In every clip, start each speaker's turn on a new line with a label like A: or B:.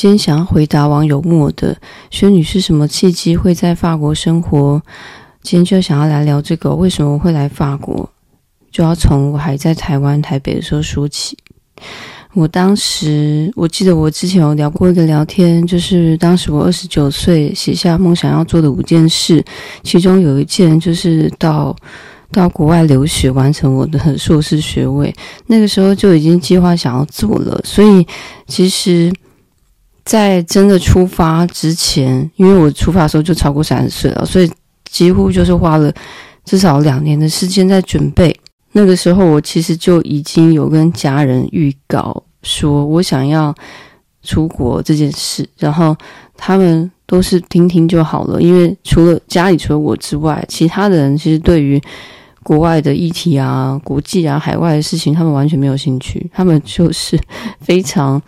A: 今天想要回答网友问的，轩女是什么契机会在法国生活？今天就想要来聊这个，为什么我会来法国？就要从我还在台湾台北的时候说起。我当时我记得我之前有聊过一个聊天，就是当时我二十九岁写下梦想要做的五件事，其中有一件就是到到国外留学，完成我的硕士学位。那个时候就已经计划想要做了，所以其实。在真的出发之前，因为我出发的时候就超过三十岁了，所以几乎就是花了至少两年的时间在准备。那个时候，我其实就已经有跟家人预告说我想要出国这件事，然后他们都是听听就好了。因为除了家里除了我之外，其他的人其实对于国外的议题啊、国际啊、海外的事情，他们完全没有兴趣，他们就是非常。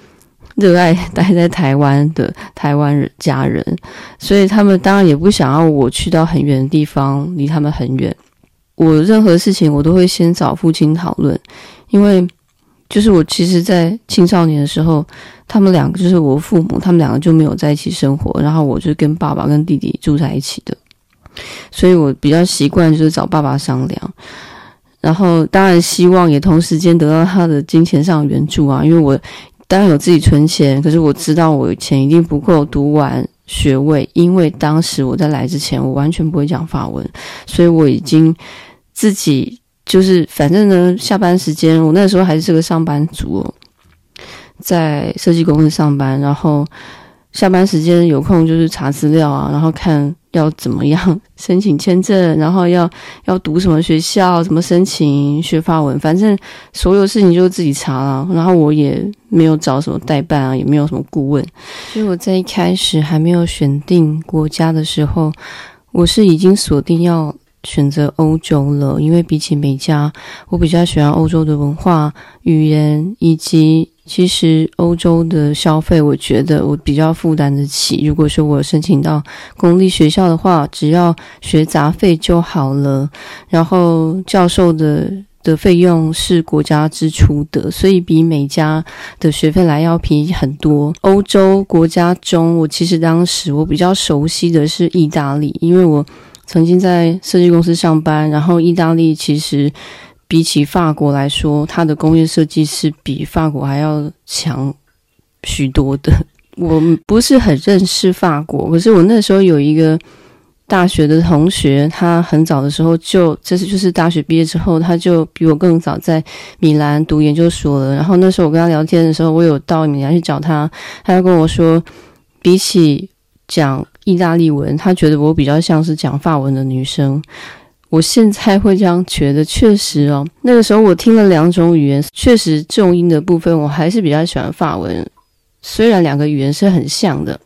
A: 热爱待在台湾的台湾人家人，所以他们当然也不想要我去到很远的地方，离他们很远。我任何事情我都会先找父亲讨论，因为就是我其实，在青少年的时候，他们两个就是我父母，他们两个就没有在一起生活，然后我就跟爸爸跟弟弟住在一起的，所以我比较习惯就是找爸爸商量，然后当然希望也同时间得到他的金钱上援助啊，因为我。当然有自己存钱，可是我知道我钱一定不够读完学位，因为当时我在来之前，我完全不会讲法文，所以我已经自己就是反正呢，下班时间我那时候还是个上班族，在设计公司上班，然后下班时间有空就是查资料啊，然后看。要怎么样申请签证，然后要要读什么学校，怎么申请学法文，反正所有事情就自己查了。然后我也没有找什么代办啊，也没有什么顾问。所以我在一开始还没有选定国家的时候，我是已经锁定要选择欧洲了，因为比起美加，我比较喜欢欧洲的文化、语言以及。其实欧洲的消费，我觉得我比较负担得起。如果说我申请到公立学校的话，只要学杂费就好了。然后教授的的费用是国家支出的，所以比美加的学费来要便宜很多。欧洲国家中，我其实当时我比较熟悉的是意大利，因为我曾经在设计公司上班。然后意大利其实。比起法国来说，它的工业设计是比法国还要强许多的。我不是很认识法国，可是我那时候有一个大学的同学，他很早的时候就，这是就是大学毕业之后，他就比我更早在米兰读研究所了。然后那时候我跟他聊天的时候，我有到米兰去找他，他就跟我说，比起讲意大利文，他觉得我比较像是讲法文的女生。我现在会这样觉得，确实哦，那个时候我听了两种语言，确实重音的部分我还是比较喜欢法文，虽然两个语言是很像的，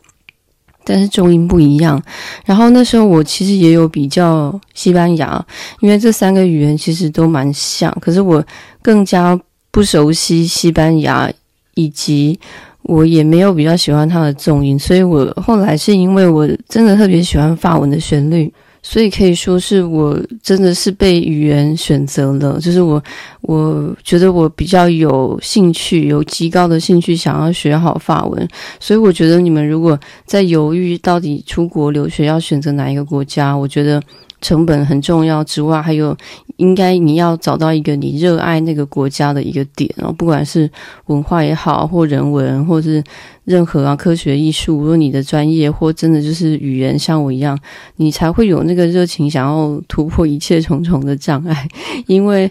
A: 但是重音不一样。然后那时候我其实也有比较西班牙，因为这三个语言其实都蛮像，可是我更加不熟悉西班牙，以及我也没有比较喜欢它的重音，所以我后来是因为我真的特别喜欢法文的旋律。所以可以说是我真的是被语言选择了，就是我我觉得我比较有兴趣，有极高的兴趣想要学好法文。所以我觉得你们如果在犹豫到底出国留学要选择哪一个国家，我觉得。成本很重要之外，还有应该你要找到一个你热爱那个国家的一个点哦，不管是文化也好，或人文，或是任何啊科学艺术，如果你的专业或真的就是语言，像我一样，你才会有那个热情，想要突破一切重重的障碍。因为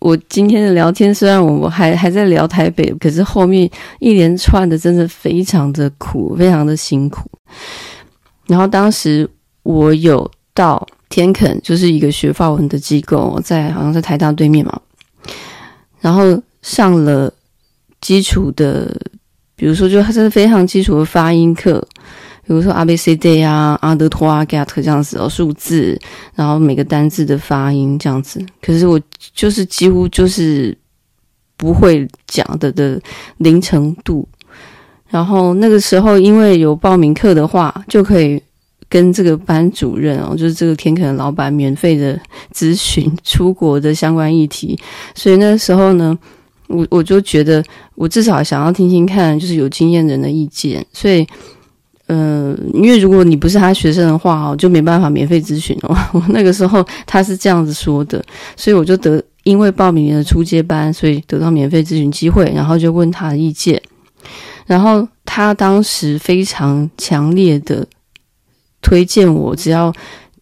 A: 我今天的聊天，虽然我们还还在聊台北，可是后面一连串的真的非常的苦，非常的辛苦。然后当时我有到。天肯就是一个学法文的机构，在好像在台大对面嘛。然后上了基础的，比如说就它是非常基础的发音课，比如说 A B C D 啊、阿德托啊、Get 这样子哦，数字，然后每个单字的发音这样子。可是我就是几乎就是不会讲的的零程度。然后那个时候因为有报名课的话，就可以。跟这个班主任哦，就是这个天肯的老板，免费的咨询出国的相关议题。所以那时候呢，我我就觉得我至少想要听听看，就是有经验人的意见，所以。呃，因为如果你不是他学生的话哦，就没办法免费咨询哦。我 那个时候他是这样子说的，所以我就得因为报名了初阶班，所以得到免费咨询机会，然后就问他的意见。然后他当时非常强烈的推荐我，只要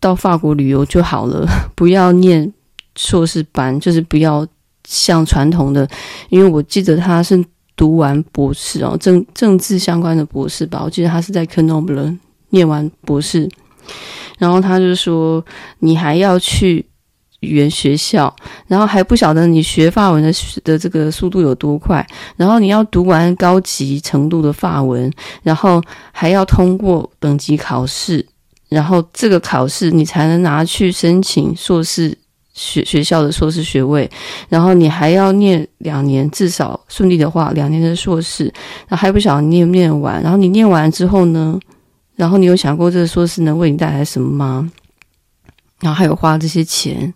A: 到法国旅游就好了，不要念硕士班，就是不要像传统的，因为我记得他是。读完博士哦，政政治相关的博士吧，我记得他是在科诺布伦念完博士，然后他就说，你还要去语言学校，然后还不晓得你学法文的的这个速度有多快，然后你要读完高级程度的法文，然后还要通过等级考试，然后这个考试你才能拿去申请硕士。学学校的硕士学位，然后你还要念两年，至少顺利的话，两年的硕士，然后还不晓得念不念完。然后你念完之后呢，然后你有想过这个硕士能为你带来什么吗？然后还有花这些钱，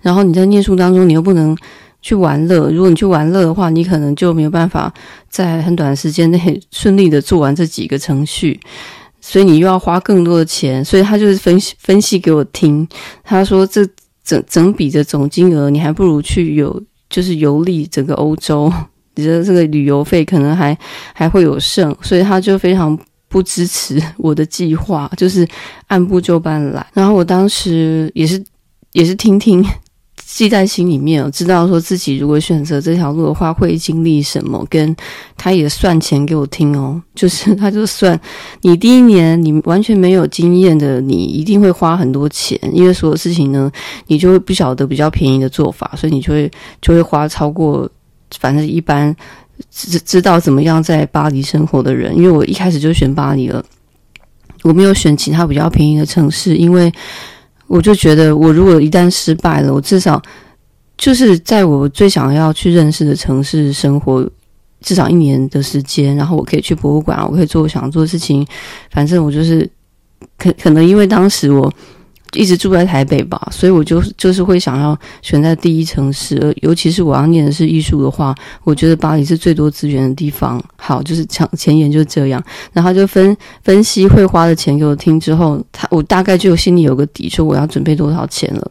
A: 然后你在念书当中，你又不能去玩乐。如果你去玩乐的话，你可能就没有办法在很短的时间内顺利的做完这几个程序，所以你又要花更多的钱。所以他就是分析分析给我听，他说这。整整笔的总金额，你还不如去游，就是游历整个欧洲，你的这个旅游费可能还还会有剩，所以他就非常不支持我的计划，就是按部就班来。然后我当时也是也是听听。记在心里面，知道说自己如果选择这条路的话会经历什么，跟他也算钱给我听哦，就是 他就算你第一年你完全没有经验的，你一定会花很多钱，因为所有事情呢，你就会不晓得比较便宜的做法，所以你就会就会花超过反正一般知知道怎么样在巴黎生活的人，因为我一开始就选巴黎了，我没有选其他比较便宜的城市，因为。我就觉得，我如果一旦失败了，我至少就是在我最想要去认识的城市生活至少一年的时间，然后我可以去博物馆，我可以做我想做的事情。反正我就是可可能因为当时我。一直住在台北吧，所以我就就是会想要选在第一城市，尤其是我要念的是艺术的话，我觉得巴黎是最多资源的地方。好，就是前前言就这样，然后就分分析会花的钱给我听之后，他我大概就心里有个底，说我要准备多少钱了。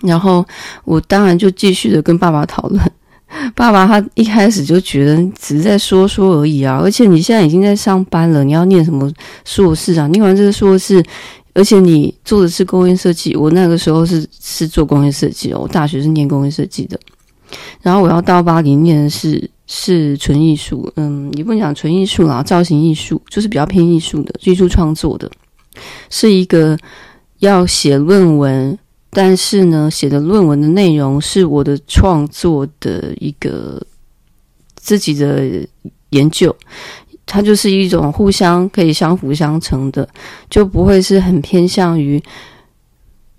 A: 然后我当然就继续的跟爸爸讨论，爸爸他一开始就觉得只是在说说而已啊，而且你现在已经在上班了，你要念什么硕士啊？念完这个硕士。而且你做的是工业设计，我那个时候是是做工业设计哦，我大学是念工业设计的。然后我要到巴黎念的是是纯艺术，嗯，也不能讲纯艺术啦，造型艺术就是比较偏艺术的，艺术创作的，是一个要写论文，但是呢，写的论文的内容是我的创作的一个自己的研究。它就是一种互相可以相辅相成的，就不会是很偏向于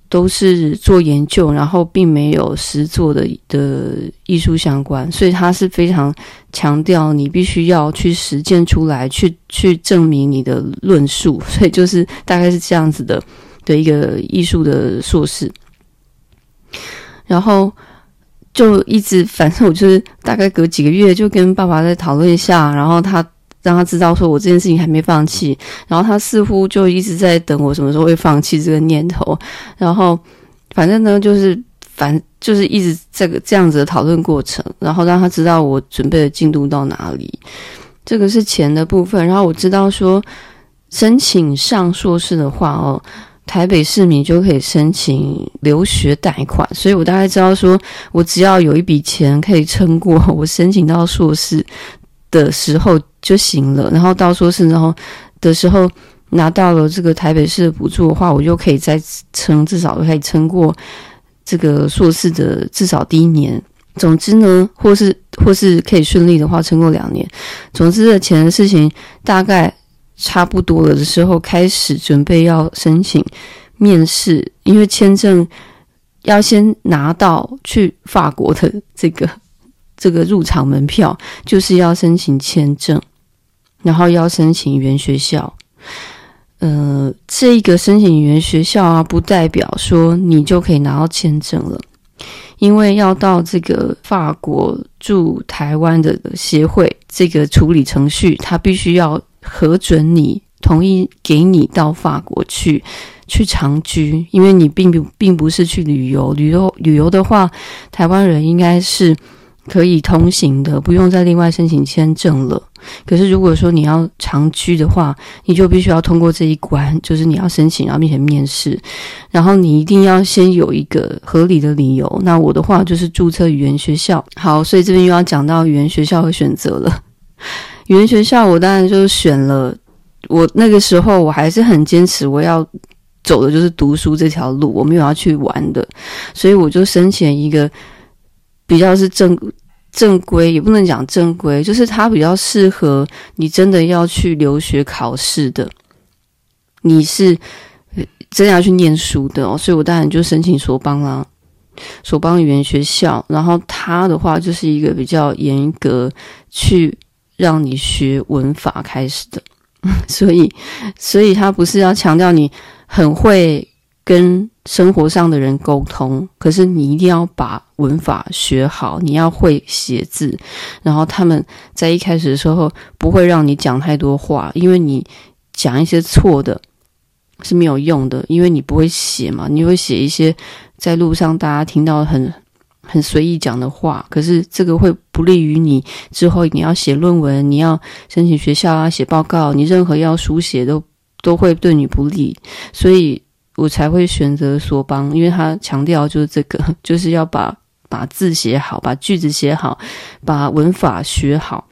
A: 都是做研究，然后并没有实作的的艺术相关。所以它是非常强调你必须要去实践出来，去去证明你的论述。所以就是大概是这样子的的一个艺术的硕士。然后就一直，反正我就是大概隔几个月就跟爸爸在讨论一下，然后他。让他知道说我这件事情还没放弃，然后他似乎就一直在等我什么时候会放弃这个念头，然后反正呢就是反就是一直这个这样子的讨论过程，然后让他知道我准备的进度到哪里。这个是钱的部分，然后我知道说申请上硕士的话哦，台北市民就可以申请留学贷款，所以我大概知道说我只要有一笔钱可以撑过 我申请到硕士的时候就行了，然后到硕士然后的时候拿到了这个台北市的补助的话，我就可以再撑，至少可以撑过这个硕士的至少第一年。总之呢，或是或是可以顺利的话，撑过两年。总之的钱的事情大概差不多了的时候，开始准备要申请面试，因为签证要先拿到去法国的这个。这个入场门票就是要申请签证，然后要申请语言学校。呃，这个申请语言学校啊，不代表说你就可以拿到签证了，因为要到这个法国驻台湾的协会这个处理程序，他必须要核准你同意给你到法国去去长居，因为你并不并不是去旅游，旅游旅游的话，台湾人应该是。可以通行的，不用再另外申请签证了。可是如果说你要长居的话，你就必须要通过这一关，就是你要申请，然后并且面试，然后你一定要先有一个合理的理由。那我的话就是注册语言学校。好，所以这边又要讲到语言学校的选择了。语言学校我当然就选了，我那个时候我还是很坚持我要走的就是读书这条路，我没有要去玩的，所以我就申请一个。比较是正正规，也不能讲正规，就是它比较适合你真的要去留学考试的，你是真的要去念书的哦，所以我当然就申请索邦啦，索邦语言学校。然后它的话就是一个比较严格去让你学文法开始的，所以所以它不是要强调你很会跟生活上的人沟通，可是你一定要把文法学好，你要会写字，然后他们在一开始的时候不会让你讲太多话，因为你讲一些错的是没有用的，因为你不会写嘛，你会写一些在路上大家听到很很随意讲的话，可是这个会不利于你之后你要写论文，你要申请学校啊，写报告，你任何要书写都都会对你不利，所以。我才会选择索邦，因为他强调就是这个，就是要把把字写好，把句子写好，把文法学好，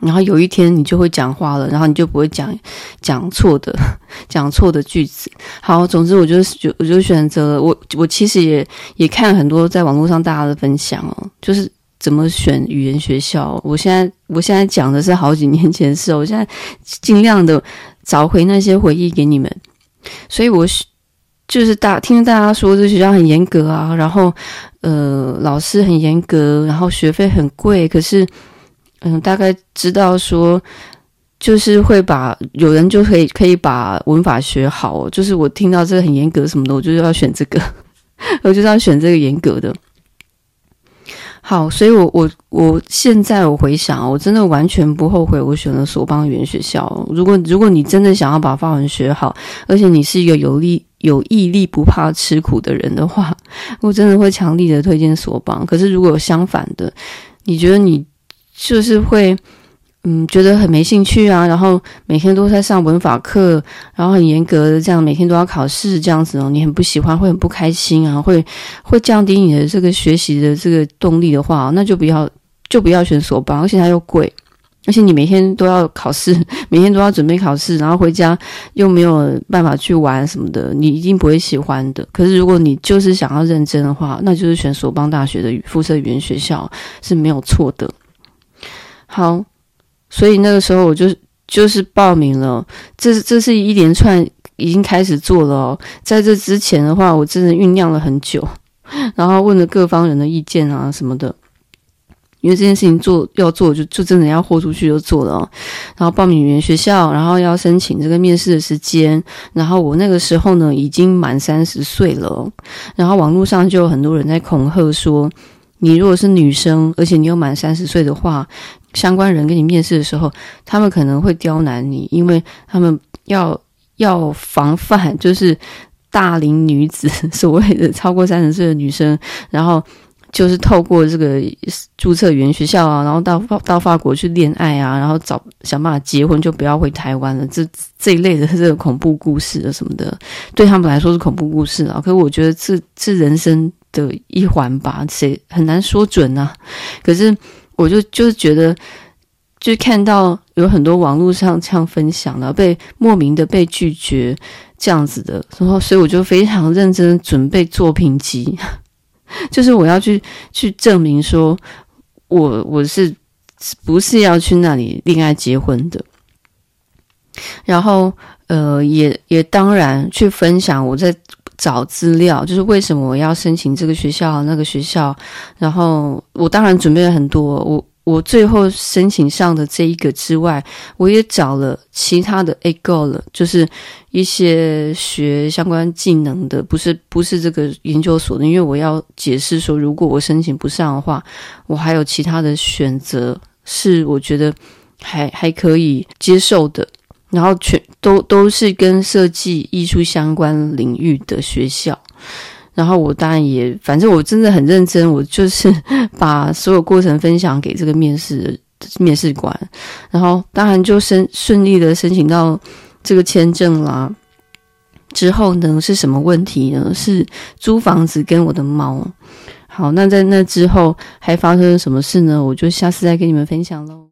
A: 然后有一天你就会讲话了，然后你就不会讲讲错的 讲错的句子。好，总之我就是就我就选择了我我其实也也看很多在网络上大家的分享哦，就是怎么选语言学校。我现在我现在讲的是好几年前的事，我现在尽量的找回那些回忆给你们。所以，我就是大听大家说这学校很严格啊，然后呃，老师很严格，然后学费很贵。可是，嗯、大概知道说，就是会把有人就可以可以把文法学好。就是我听到这个很严格什么的，我就要选这个，我就要选这个严格的。好，所以我我我现在我回想，我真的完全不后悔我选了索邦语言学校。如果如果你真的想要把法文学好，而且你是一个有力有毅力、不怕吃苦的人的话，我真的会强力的推荐索邦。可是如果有相反的，你觉得你就是会。嗯，觉得很没兴趣啊，然后每天都在上文法课，然后很严格的这样，每天都要考试这样子哦，你很不喜欢，会很不开心啊，会会降低你的这个学习的这个动力的话，那就不要就不要选索邦，而且它又贵，而且你每天都要考试，每天都要准备考试，然后回家又没有办法去玩什么的，你一定不会喜欢的。可是如果你就是想要认真的话，那就是选索邦大学的附设语言学校是没有错的。好。所以那个时候我就就是报名了，这这是一连串已经开始做了哦。在这之前的话，我真的酝酿了很久，然后问了各方人的意见啊什么的。因为这件事情做要做，就就真的要豁出去就做了。然后报名语言学校，然后要申请这个面试的时间。然后我那个时候呢已经满三十岁了，然后网络上就有很多人在恐吓说，你如果是女生，而且你又满三十岁的话。相关人跟你面试的时候，他们可能会刁难你，因为他们要要防范，就是大龄女子，所谓的超过三十岁的女生，然后就是透过这个注册语言学校啊，然后到到法国去恋爱啊，然后找想办法结婚，就不要回台湾了。这这一类的这个恐怖故事啊什么的，对他们来说是恐怖故事啊。可是我觉得这是人生的一环吧，谁很难说准啊。可是。我就就是觉得，就看到有很多网络上这样分享的，被莫名的被拒绝这样子的，然后所以我就非常认真准备作品集，就是我要去去证明说我我是不是要去那里恋爱结婚的，然后呃也也当然去分享我在。找资料，就是为什么我要申请这个学校那个学校，然后我当然准备了很多，我我最后申请上的这一个之外，我也找了其他的 AGO 了，就是一些学相关技能的，不是不是这个研究所的，因为我要解释说，如果我申请不上的话，我还有其他的选择，是我觉得还还可以接受的，然后全都都是跟设计艺术相关领域的学校。然后我当然也，反正我真的很认真，我就是把所有过程分享给这个面试面试官，然后当然就申顺利的申请到这个签证啦。之后呢，是什么问题呢？是租房子跟我的猫。好，那在那之后还发生了什么事呢？我就下次再跟你们分享喽。